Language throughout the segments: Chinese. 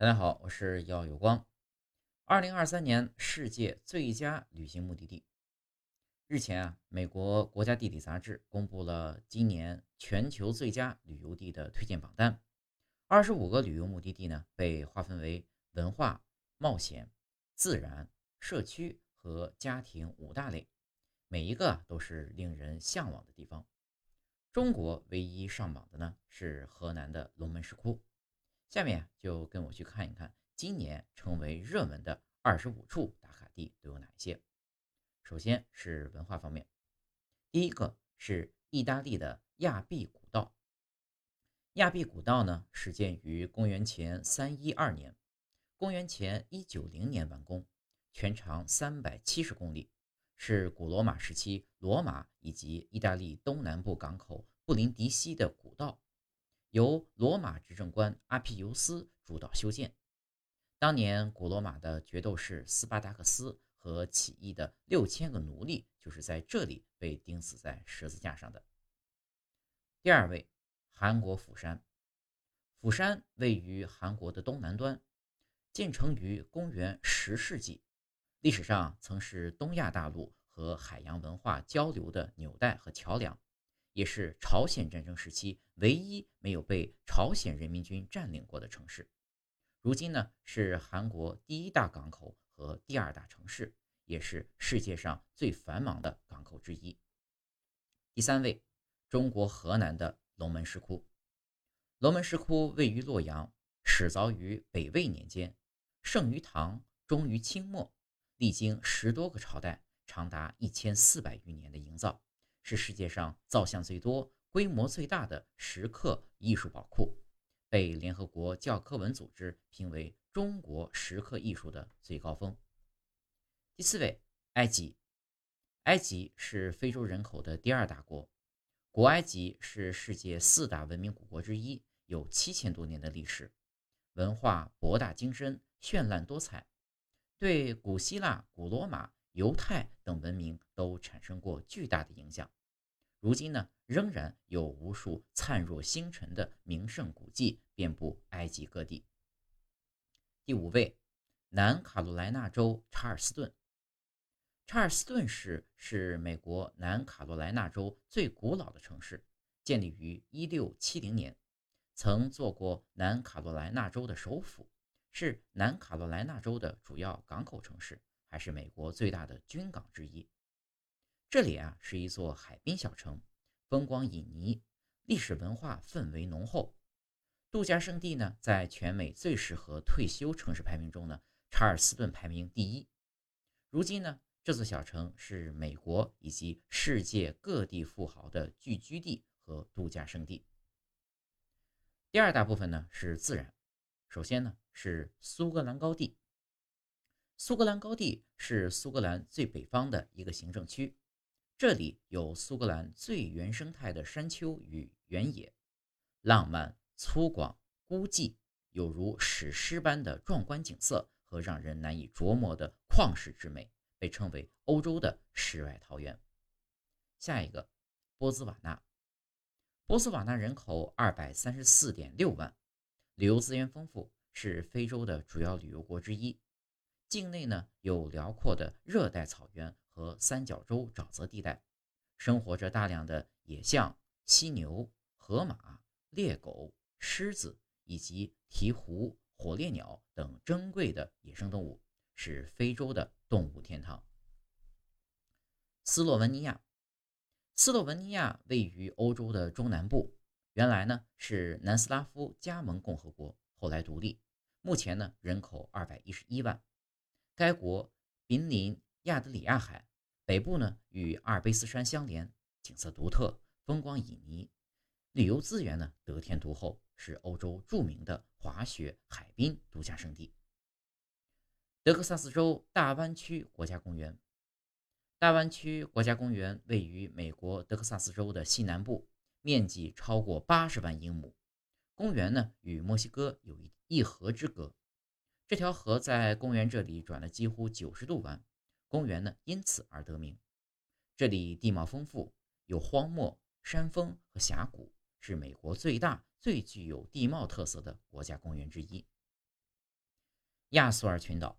大家好，我是耀有光。二零二三年世界最佳旅行目的地。日前啊，美国国家地理杂志公布了今年全球最佳旅游地的推荐榜单。二十五个旅游目的地呢，被划分为文化、冒险、自然、社区和家庭五大类，每一个都是令人向往的地方。中国唯一上榜的呢，是河南的龙门石窟。下面就跟我去看一看，今年成为热门的二十五处打卡地都有哪些。首先是文化方面，第一个是意大利的亚庇古道。亚庇古道呢，始建于公元前三一二年，公元前一九零年完工，全长三百七十公里，是古罗马时期罗马以及意大利东南部港口布林迪西的古道。由罗马执政官阿庇尤斯主导修建。当年古罗马的决斗士斯巴达克斯和起义的六千个奴隶就是在这里被钉死在十字架上的。第二位，韩国釜山。釜山位于韩国的东南端，建成于公元十世纪，历史上曾是东亚大陆和海洋文化交流的纽带和桥梁。也是朝鲜战争时期唯一没有被朝鲜人民军占领过的城市。如今呢，是韩国第一大港口和第二大城市，也是世界上最繁忙的港口之一。第三位，中国河南的龙门石窟。龙门石窟位于洛阳，始凿于北魏年间，盛于唐，终于清末，历经十多个朝代，长达一千四百余年的营造。是世界上造像最多、规模最大的石刻艺术宝库，被联合国教科文组织评为中国石刻艺术的最高峰。第四位，埃及。埃及是非洲人口的第二大国，古埃及是世界四大文明古国之一，有七千多年的历史，文化博大精深、绚烂多彩，对古希腊、古罗马、犹太等文明都产生过巨大的影响。如今呢，仍然有无数灿若星辰的名胜古迹遍布埃及各地。第五位，南卡罗来纳州查尔斯顿。查尔斯顿市是美国南卡罗来纳州最古老的城市，建立于1670年，曾做过南卡罗来纳州的首府，是南卡罗来纳州的主要港口城市，还是美国最大的军港之一。这里啊是一座海滨小城，风光旖旎，历史文化氛围浓厚。度假胜地呢，在全美最适合退休城市排名中呢，查尔斯顿排名第一。如今呢，这座小城是美国以及世界各地富豪的聚居地和度假胜地。第二大部分呢是自然，首先呢是苏格兰高地。苏格兰高地是苏格兰最北方的一个行政区。这里有苏格兰最原生态的山丘与原野，浪漫、粗犷、孤寂，有如史诗般的壮观景色和让人难以琢磨的旷世之美，被称为欧洲的世外桃源。下一个，波兹瓦纳。波斯瓦纳人口二百三十四点六万，旅游资源丰富，是非洲的主要旅游国之一。境内呢有辽阔的热带草原。和三角洲沼泽地带，生活着大量的野象、犀牛、河马、猎狗、狮子以及鹈鹕、火烈鸟等珍贵的野生动物，是非洲的动物天堂。斯洛文尼亚，斯洛文尼亚位于欧洲的中南部，原来呢是南斯拉夫加盟共和国，后来独立，目前呢人口二百一十一万。该国濒临亚得里亚海。北部呢与阿尔卑斯山相连，景色独特，风光旖旎，旅游资源呢得天独厚，是欧洲著名的滑雪海滨度假胜地。德克萨斯州大湾区国家公园，大湾区国家公园位于美国德克萨斯州的西南部，面积超过八十万英亩。公园呢与墨西哥有一一河之隔，这条河在公园这里转了几乎九十度弯。公园呢，因此而得名。这里地貌丰富，有荒漠、山峰和峡谷，是美国最大、最具有地貌特色的国家公园之一。亚速尔群岛。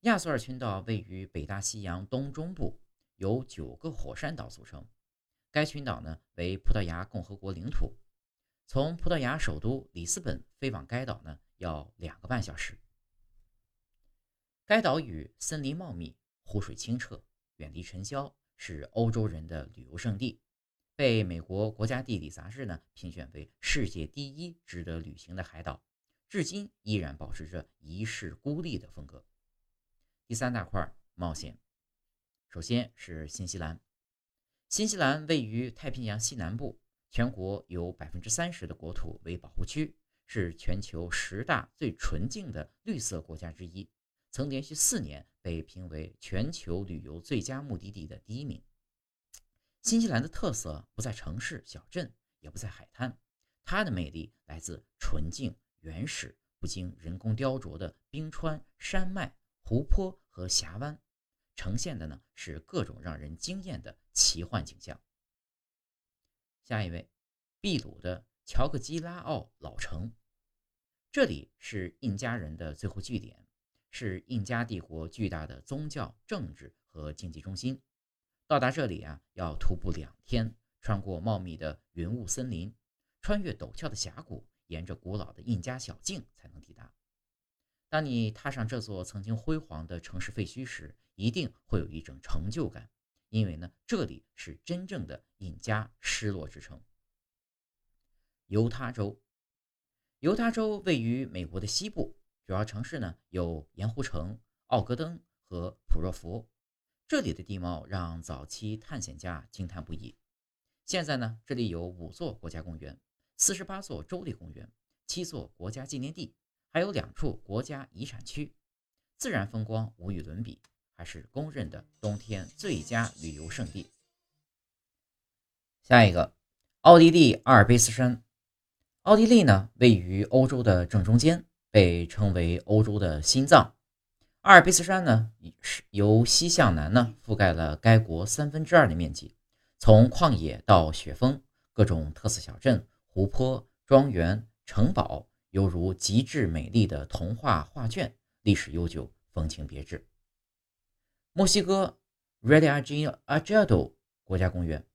亚速尔群岛位于北大西洋东中部，由九个火山岛组成。该群岛呢为葡萄牙共和国领土，从葡萄牙首都里斯本飞往该岛呢要两个半小时。该岛屿森林茂密，湖水清澈，远离尘嚣，是欧洲人的旅游胜地，被美国国家地理杂志呢评选为世界第一值得旅行的海岛，至今依然保持着遗世孤立的风格。第三大块冒险，首先是新西兰。新西兰位于太平洋西南部，全国有百分之三十的国土为保护区，是全球十大最纯净的绿色国家之一，曾连续四年被评为全球旅游最佳目的地的第一名。新西兰的特色不在城市小镇，也不在海滩，它的魅力来自纯净、原始、不经人工雕琢的冰川、山脉、湖泊和峡湾。呈现的呢是各种让人惊艳的奇幻景象。下一位，秘鲁的乔克基拉奥老城，这里是印加人的最后据点，是印加帝国巨大的宗教、政治和经济中心。到达这里啊，要徒步两天，穿过茂密的云雾森林，穿越陡峭的峡谷，沿着古老的印加小径才能抵达。当你踏上这座曾经辉煌的城市废墟时，一定会有一种成就感，因为呢，这里是真正的印加失落之城。犹他州，犹他州位于美国的西部，主要城市呢有盐湖城、奥格登和普若福。这里的地貌让早期探险家惊叹不已。现在呢，这里有五座国家公园、四十八座州立公园、七座国家纪念地。还有两处国家遗产区，自然风光无与伦比，还是公认的冬天最佳旅游胜地。下一个，奥地利阿尔卑斯山。奥地利呢，位于欧洲的正中间，被称为欧洲的心脏。阿尔卑斯山呢，是由西向南呢覆盖了该国三分之二的面积，从旷野到雪峰，各种特色小镇、湖泊、庄园、城堡。犹如极致美丽的童话画卷，历史悠久，风情别致。墨西哥 Red a g a j a d o 国家公园，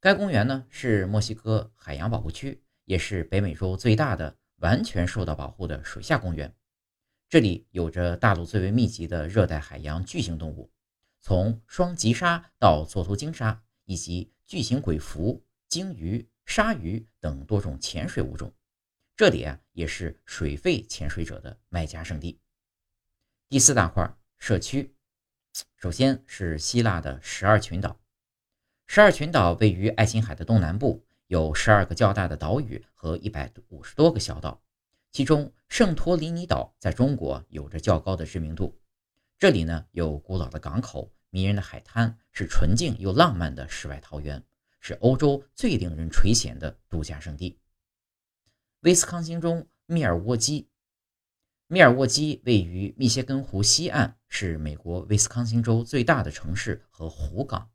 该公园呢是墨西哥海洋保护区，也是北美洲最大的完全受到保护的水下公园。这里有着大陆最为密集的热带海洋巨型动物，从双极鲨到座头鲸鲨，以及巨型鬼蝠、鲸鱼、鲨鱼等多种潜水物种。这里啊，也是水肺潜水者的麦加圣地。第四大块社区，首先是希腊的十二群岛。十二群岛位于爱琴海的东南部，有十二个较大的岛屿和一百五十多个小岛。其中，圣托里尼岛在中国有着较高的知名度。这里呢，有古老的港口、迷人的海滩，是纯净又浪漫的世外桃源，是欧洲最令人垂涎的度假胜地。威斯康星州密尔沃基，密尔沃基位于密歇根湖西岸，是美国威斯康星州最大的城市和湖港。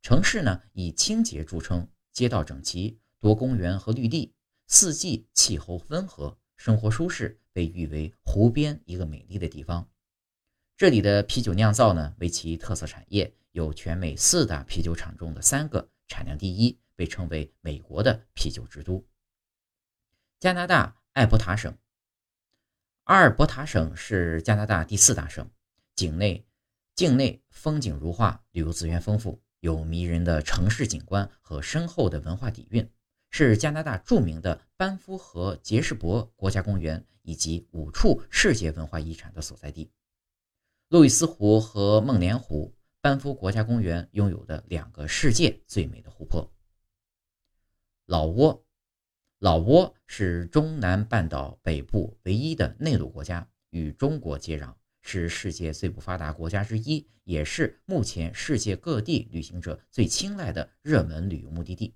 城市呢以清洁著称，街道整齐，多公园和绿地，四季气候温和，生活舒适，被誉为湖边一个美丽的地方。这里的啤酒酿造呢为其特色产业，有全美四大啤酒厂中的三个产量第一，被称为美国的啤酒之都。加拿大艾伯塔省，阿尔伯塔省是加拿大第四大省，境内境内风景如画，旅游资源丰富，有迷人的城市景观和深厚的文化底蕴，是加拿大著名的班夫和杰士伯国家公园以及五处世界文化遗产的所在地。路易斯湖和梦莲湖，班夫国家公园拥有的两个世界最美的湖泊。老挝。老挝是中南半岛北部唯一的内陆国家，与中国接壤，是世界最不发达国家之一，也是目前世界各地旅行者最青睐的热门旅游目的地。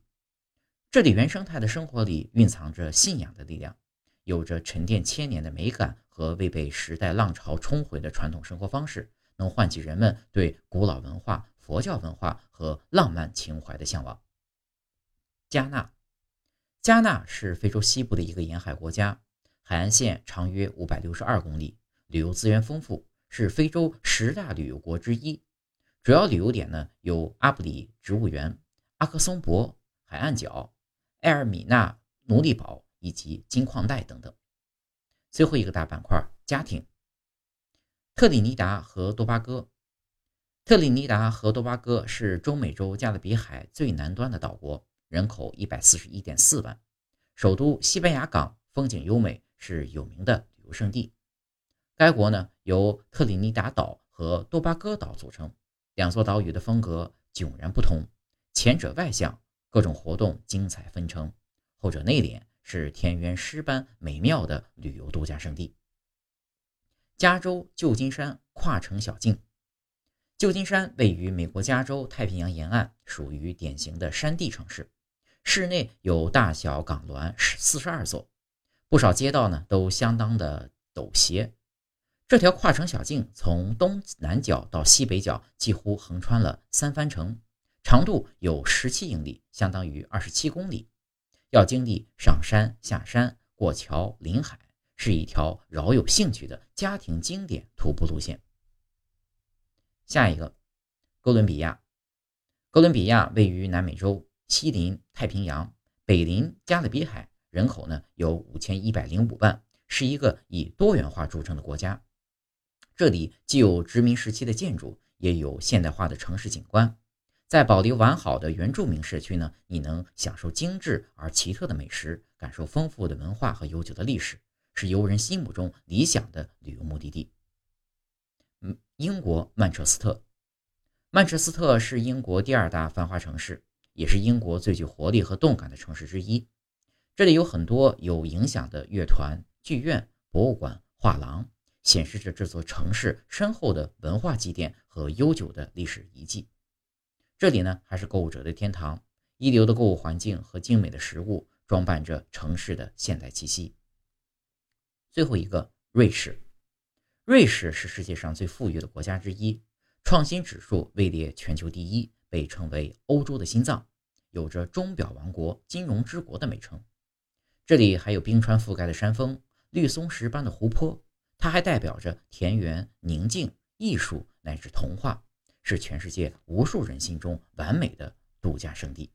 这里原生态的生活里蕴藏着信仰的力量，有着沉淀千年的美感和未被时代浪潮冲毁的传统生活方式，能唤起人们对古老文化、佛教文化和浪漫情怀的向往。加纳。加纳是非洲西部的一个沿海国家，海岸线长约五百六十二公里，旅游资源丰富，是非洲十大旅游国之一。主要旅游点呢有阿布里植物园、阿克松博海岸角、埃尔米纳奴隶堡以及金矿带等等。最后一个大板块，家庭。特立尼达和多巴哥。特立尼达和多巴哥是中美洲加勒比海最南端的岛国，人口一百四十一点四万，首都西班牙港风景优美，是有名的旅游胜地。该国呢由特立尼达岛和多巴哥岛组成，两座岛屿的风格迥然不同，前者外向，各种活动精彩纷呈；后者内敛，是田园诗般美妙的旅游度假胜地。加州旧金山跨城小径。旧金山位于美国加州太平洋沿岸，属于典型的山地城市。市内有大小港湾四十二座，不少街道呢都相当的陡斜。这条跨城小径从东南角到西北角，几乎横穿了三番城，长度有十七英里，相当于二十七公里。要经历上山下山、过桥临海，是一条饶有兴趣的家庭经典徒步路线。下一个，哥伦比亚。哥伦比亚位于南美洲，西临太平洋，北临加勒比海，人口呢有五千一百零五万，是一个以多元化著称的国家。这里既有殖民时期的建筑，也有现代化的城市景观。在保留完好的原住民社区呢，你能享受精致而奇特的美食，感受丰富的文化和悠久的历史，是游人心目中理想的旅游目的地。嗯，英国曼彻斯特，曼彻斯特是英国第二大繁华城市，也是英国最具活力和动感的城市之一。这里有很多有影响的乐团、剧院、博物馆、画廊，显示着这座城市深厚的文化积淀和悠久的历史遗迹。这里呢，还是购物者的天堂，一流的购物环境和精美的食物装扮着城市的现代气息。最后一个，瑞士。瑞士是世界上最富裕的国家之一，创新指数位列全球第一，被称为欧洲的心脏，有着“钟表王国”“金融之国”的美称。这里还有冰川覆盖的山峰、绿松石般的湖泊，它还代表着田园、宁静、艺术乃至童话，是全世界无数人心中完美的度假胜地。